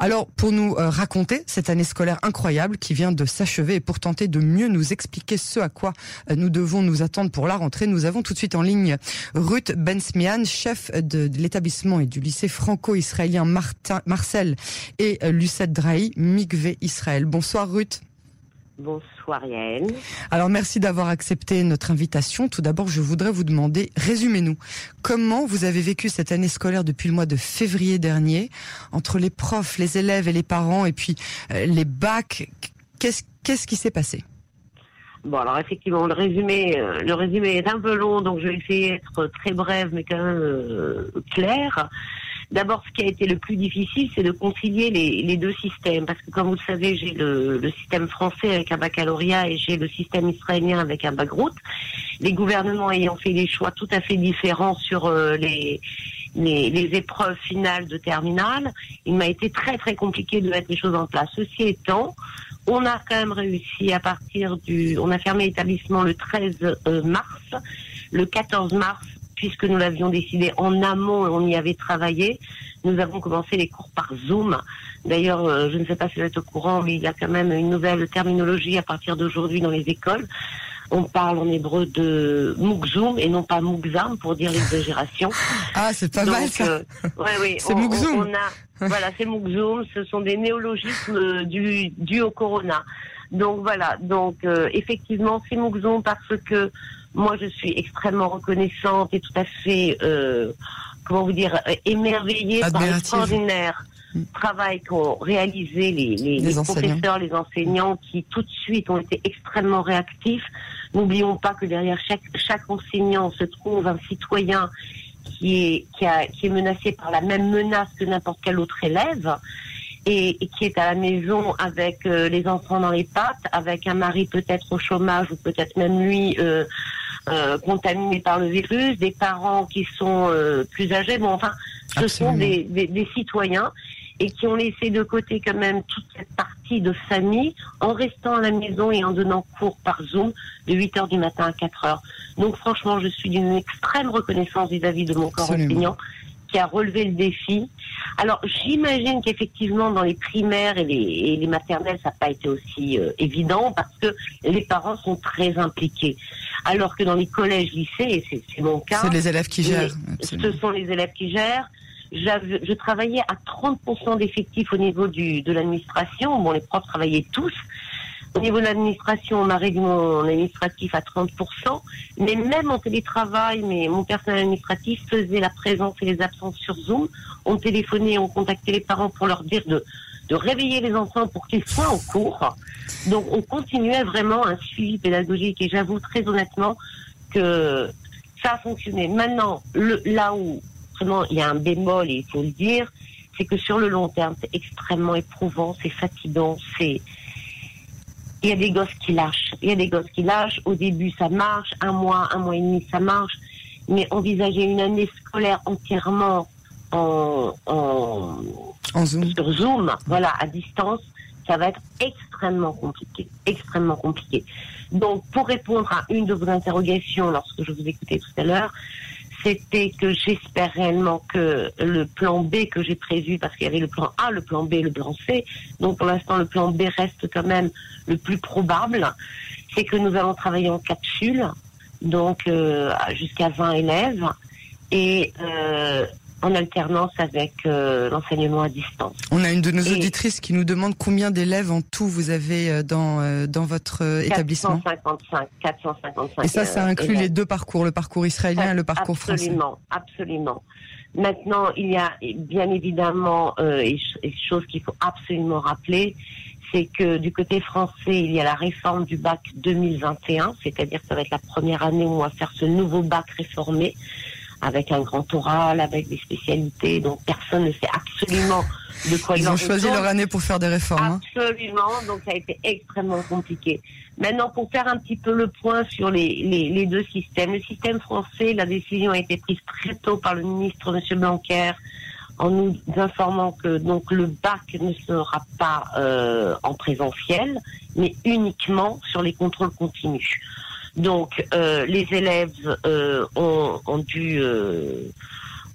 Alors, pour nous euh, raconter cette année scolaire incroyable qui vient de s'achever et pour tenter de mieux nous expliquer ce à quoi euh, nous devons nous attendre pour la rentrée, nous avons tout de suite en ligne Ruth Bensmian, chef de, l'établissement et du lycée franco-israélien Marcel et euh, Lucette Drahi, Mikvé Israël. Bonsoir Ruth. Bonsoir Yael. Alors merci d'avoir accepté notre invitation. Tout d'abord, je voudrais vous demander, résumez-nous, comment vous avez vécu cette année scolaire depuis le mois de février dernier, entre les profs, les élèves et les parents, et puis euh, les bacs? Qu'est-ce qu'est-ce qui s'est passé? Bon, alors effectivement, le résumé, euh, le résumé est un peu long, donc je vais essayer d'être très brève, mais quand même euh, clair. D'abord, ce qui a été le plus difficile, c'est de concilier les, deux systèmes, parce que comme vous le savez, j'ai le, système français avec un baccalauréat et j'ai le système israélien avec un bac Les gouvernements ayant fait des choix tout à fait différents sur euh, les, les, épreuves finales de terminale, il m'a été très très compliqué de mettre les choses en place. Ceci étant, on a quand même réussi à partir du, on a fermé l'établissement le 13 euh, mars, le 14 mars puisque nous l'avions décidé en amont et on y avait travaillé, nous avons commencé les cours par Zoom. D'ailleurs, euh, je ne sais pas si vous êtes au courant, mais il y a quand même une nouvelle terminologie à partir d'aujourd'hui dans les écoles. On parle en hébreu de Zoom et non pas Moukzam pour dire l'exagération. Ah, c'est pas mal ça. Euh, oui, c'est Moukzoum. voilà, c'est Moukzoum. Ce sont des néologismes du, dus au corona. Donc voilà. Donc euh, effectivement, c'est Moukzoum parce que moi, je suis extrêmement reconnaissante et tout à fait, euh, comment vous dire, euh, émerveillée par l'extraordinaire travail qu'ont réalisé les, les, professeurs, les enseignants, qui tout de suite ont été extrêmement réactifs. N'oublions pas que derrière chaque, chaque enseignant se trouve un citoyen qui est, qui, a, qui est menacé par la même menace que n'importe quel autre élève. Et, qui est à la maison avec euh, les enfants dans les pattes, avec un mari peut-être au chômage ou peut-être même lui euh, euh, contaminés par le virus, des parents qui sont euh, plus âgés. Bon, enfin, ce sont des, des, citoyens et qui ont laissé de côté quand même toute cette partie de famille en restant à la maison et en donnant cours par Zoom de 8 heures du matin à 4 heures. Donc franchement, je suis d'une extrême reconnaissance vis-à-vis de mon corps enseignant qui a relevé le défi. Alors j'imagine qu'effectivement dans les primaires et les, les maternelles, ça n'a pas été aussi euh, évident parce que les parents sont très impliqués. Alors que dans les collèges, lycées, et c'est mon cas, c'est les élèves qui gèrent. Ce sont les élèves qui gèrent. Je travaillais à 30% d'effectifs au niveau du, de l'administration. Bon, les profs travaillaient tous, au niveau de l'administration, on a réduit mon administratif à 30%, mais même en télétravail, mais mon personnel administratif faisait la présence et les absences sur Zoom. On téléphonait, on contactait les parents pour leur dire de, de réveiller les enfants pour qu'ils soient en cours. Donc on continuait vraiment un suivi pédagogique et j'avoue très honnêtement que ça a fonctionné. Maintenant, le, là où vraiment il y a un bémol, et il faut le dire, c'est que sur le long terme, c'est extrêmement éprouvant, c'est fatigant, c'est il y a des gosses qui lâchent. Il y a des gosses qui lâchent. Au début, ça marche. Un mois, un mois et demi, ça marche. Mais envisager une année scolaire entièrement en, en, Zoom. sur Zoom, voilà, à distance, ça va être extrêmement compliqué. Extrêmement compliqué. Donc, pour répondre à une de vos interrogations lorsque je vous écoutais tout à l'heure, c'était que j'espère réellement que le plan B que j'ai prévu, parce qu'il y avait le plan A, le plan B, le plan C, donc pour l'instant le plan B reste quand même le plus probable, c'est que nous allons travailler en capsule, donc euh, jusqu'à 20 élèves, et euh, en alternance avec euh, l'enseignement à distance. On a une de nos auditrices qui nous demande combien d'élèves en tout vous avez euh, dans euh, dans votre établissement. 455, 455. Et ça, ça inclut les deux parcours, le parcours israélien et le parcours français. Absolument, absolument. Maintenant, il y a bien évidemment euh, et, chose qu'il faut absolument rappeler, c'est que du côté français, il y a la réforme du bac 2021, c'est-à-dire que ça va être la première année où on va faire ce nouveau bac réformé avec un grand oral, avec des spécialités. Donc personne ne sait absolument de quoi ils, ont choisi leur année pour faire des réformes. Hein. Absolument. Donc ça a été extrêmement compliqué. Maintenant, pour faire un petit peu le point sur les, les, les, deux systèmes, le système français, la décision a été prise très tôt par le ministre Monsieur Blanquer en nous informant que donc le bac ne sera pas euh, en présentiel, mais uniquement sur les contrôles continus. Donc euh, les élèves euh, ont, dû, euh,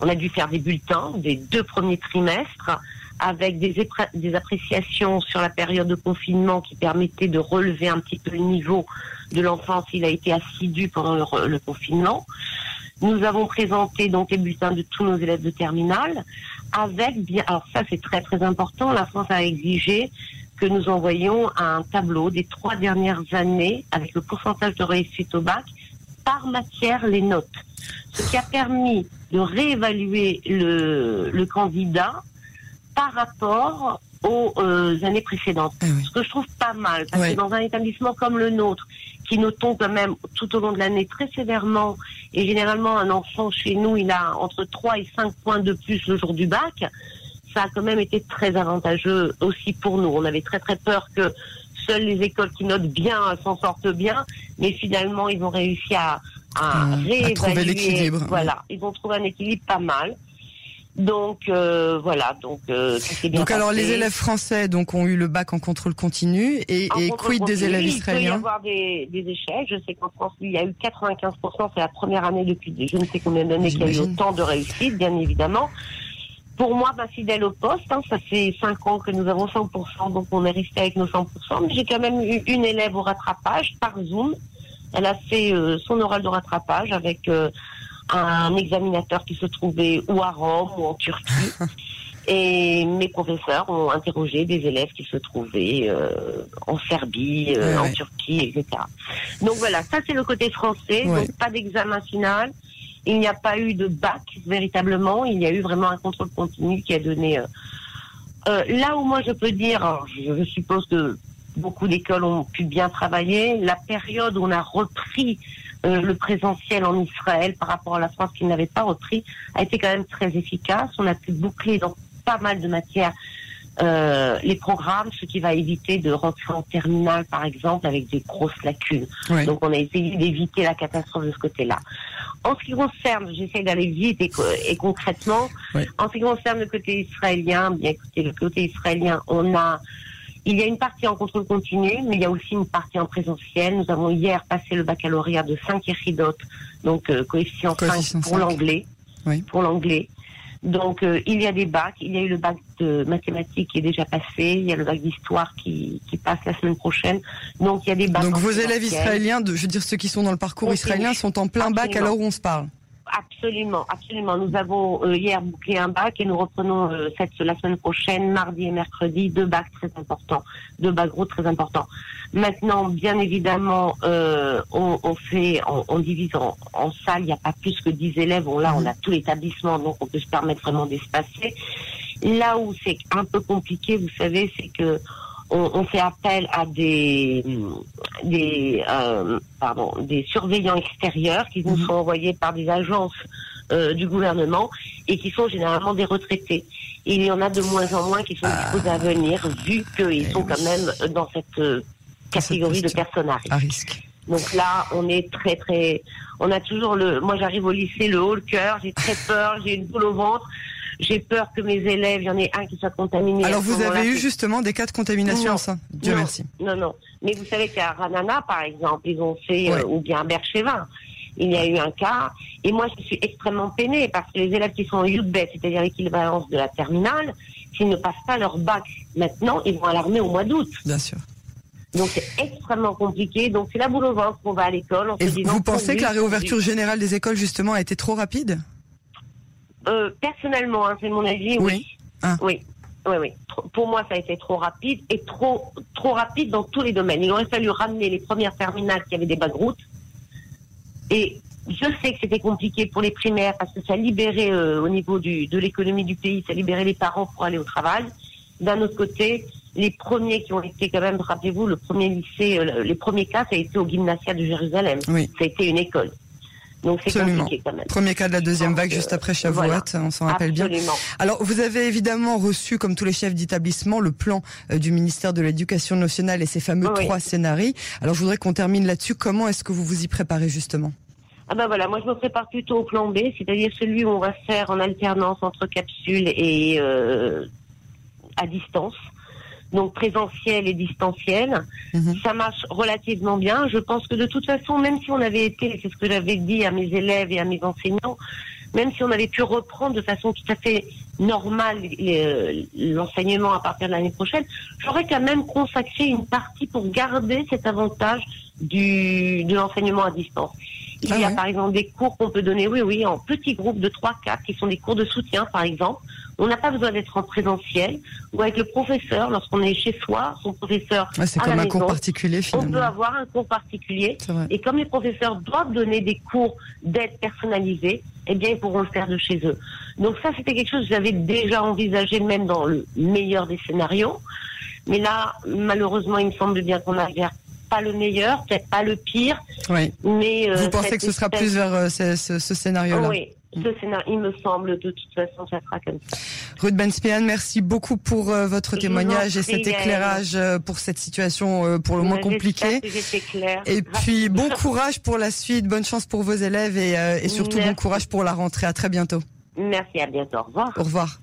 on a dû faire des bulletins des deux premiers trimestres avec des, des appréciations sur la période de confinement qui permettaient de relever un petit peu le niveau de l'enfant s'il a été assidu pendant le, confinement. Nous avons présenté donc les bulletins de tous nos élèves de terminale avec bien, alors ça c'est très très important, la France a exigé que nous envoyions un tableau des trois dernières années avec le pourcentage de réussite au bac par matière les notes. Ce qui a permis de réévaluer le, le candidat par rapport aux euh, années précédentes. Ah Ce que je trouve pas mal, parce que dans un établissement comme le nôtre, qui notons quand même tout au long de l'année très sévèrement, et généralement un enfant chez nous, il a entre 3 et 5 points de plus le jour du bac, ça a quand même été très avantageux aussi pour nous. On avait très très peur que seules les écoles qui notent bien s'en sortent bien, mais finalement ils ont réussi à, à, à trouver l'équilibre. Voilà, ils ont trouvé un équilibre pas mal. Donc euh, voilà, donc euh, Donc alors les élèves français donc ont eu le bac en contrôle continu et, et quid des élèves israéliens Il peut y avoir des, des échecs. Je sais qu'en France il y a eu 95%, c'est la première année depuis je ne sais combien d'années qu'il y a eu autant de réussite, bien évidemment. Pour moi, bah, fidèle au poste, hein, ça fait 5 ans que nous avons 100%, donc on est resté avec nos 100%. Mais j'ai quand même eu une élève au rattrapage par Zoom. Elle a fait euh, son oral de rattrapage avec euh, un examinateur qui se trouvait ou à Rome ou en Turquie. Et mes professeurs ont interrogé des élèves qui se trouvaient euh, en Serbie, euh, en Turquie, etc. Donc voilà, ça c'est le côté français, donc pas d'examen final. Il n'y a pas eu de bac véritablement, il y a eu vraiment un contrôle continu qui a donné... Euh, là où moi je peux dire, je suppose que beaucoup d'écoles ont pu bien travailler, la période où on a repris euh, le présentiel en Israël par rapport à la France qui n'avait pas repris a été quand même très efficace. On a pu boucler dans pas mal de matières euh, les programmes, ce qui va éviter de rentrer en terminale, par exemple, avec des grosses lacunes. Donc, on a essayé d'éviter la catastrophe de ce côté-là. En ce qui concerne, j'essaie d'aller vite et, concrètement, en ce qui concerne le côté israélien, bien écoutez, le côté israélien, on a il y a une partie en contrôle continu, mais il y a aussi une partie en présentiel. Nous avons hier passé le baccalauréat de 5 échidotes, donc euh, coefficient, 5 pour l'anglais. Pour l'anglais. Donc euh, il y a des bacs, il y a eu le bac de mathématiques qui est déjà passé, il y a le bac d'histoire qui, qui passe la semaine prochaine. Donc il y a des bacs. Donc vos élèves israéliens, de, je veux dire ceux qui sont dans le parcours israélien, sont en plein bac à l'heure où on se parle. Absolument, absolument. Nous avons euh, hier bouclé un bac et nous reprenons euh, cette la semaine prochaine, mardi et mercredi, deux bacs très importants, deux bacs gros très importants. Maintenant, bien évidemment, euh, on, on, fait, on, on divise en, en salles. Il n'y a pas plus que 10 élèves. On, là, on a tout l'établissement, donc on peut se permettre vraiment d'espacer. Là où c'est un peu compliqué, vous savez, c'est que on, fait appel à des, des, euh, pardon, des surveillants extérieurs qui nous mhm. sont envoyés par des agences euh, du gouvernement et qui sont généralement des retraités. il y en a de moins en moins qui sont disposés à venir vu qu'ils sont quand même dans cette euh, catégorie de personnes à risque. Donc là, on est très très, on a toujours le, moi j'arrive au lycée le haut le cœur, j'ai très peur, j'ai une boule au ventre j'ai peur que mes élèves, il y en ait un qui soit contaminé. Alors vous avez eu justement des cas de contamination, ça Dieu merci. Non, non. Mais vous savez qu'à Ranana, par exemple, ils ont fait, euh, ou bien à Berchevin, il y a eu un cas. Et moi, je suis extrêmement peinée parce que les élèves qui sont en UBET, c'est-à-dire l'équivalence de la terminale, s'ils ne passent pas leur bac maintenant, ils vont à l'armée au mois d'août. Bien sûr. Donc c'est extrêmement compliqué. Donc c'est la boule au ventre qu'on va à l'école. Et vous pensez que la réouverture générale des écoles justement a été trop rapide? Euh, personnellement, hein, c'est mon avis, oui. Ah. Oui. Oui, oui. Pour moi, ça a été trop rapide et trop, trop rapide dans tous les domaines. Il aurait fallu ramener les premières terminales qui avaient des bagues routes. Et je sais que c'était compliqué pour les primaires parce que ça libérait euh, au niveau du, de l'économie du pays, ça libérait les parents pour aller au travail. D'un autre côté, les premiers qui ont été quand même, rappelez-vous, le premier lycée, euh, les premiers cas, ça a été au gymnasia de Jérusalem. Oui. Ça a été une école. Donc c'est compliqué quand même. Premier cas de la deuxième vague juste après Shavuot, on s'en rappelle bien. Alors vous avez évidemment reçu, comme tous les chefs d'établissement, le plan euh, du ministère de l'Éducation nationale et ses fameux trois scénarios. Alors je voudrais qu'on termine là-dessus. Comment est-ce que vous vous y préparez justement? Ah ben voilà, moi je me prépare plutôt au plan B, c'est-à-dire celui où on va faire en alternance entre capsules et euh, à distance donc présentiel et distanciel. Mhm. Ça marche relativement bien. Je pense que de toute façon, même si on avait été, c'est ce que j'avais dit à mes élèves et à mes enseignants, même si on avait pu reprendre de façon tout à fait normale euh, l'enseignement à partir de l'année prochaine, j'aurais quand même consacré une partie pour garder cet avantage du, de l'enseignement à distance. Il ah y a par exemple des cours qu'on peut donner, oui, oui, en petits groupes de 3-4, qui sont des cours de soutien, par exemple. On n'a pas besoin d'être en présentiel ou avec le professeur lorsqu'on est chez soi, son professeur. c'est comme un cours particulier finalement. On peut avoir un cours particulier. Et comme les professeurs doivent donner des cours d'aide personnalisés, eh bien, ils pourront le faire de chez eux. Donc ça, c'était quelque chose que j'avais déjà envisagé même dans le meilleur des scénarios. Mais là, malheureusement, il me semble bien qu'on a vers pas le meilleur, peut-être pas le pire. Oui. Mais euh, vous pensez que ce sera plus vers euh, ce, ce, scénario-là? Oui. Ce scénario, il me semble, de toute façon, ça sera comme ça. Ruth Benspian, merci beaucoup pour euh, votre témoignage et cet éclairage pour cette situation pour le moins compliquée. Et puis, bon courage pour la suite, bonne chance pour vos élèves et, et surtout bon courage pour la rentrée. À très bientôt. Merci, à bientôt. Au revoir. Au revoir.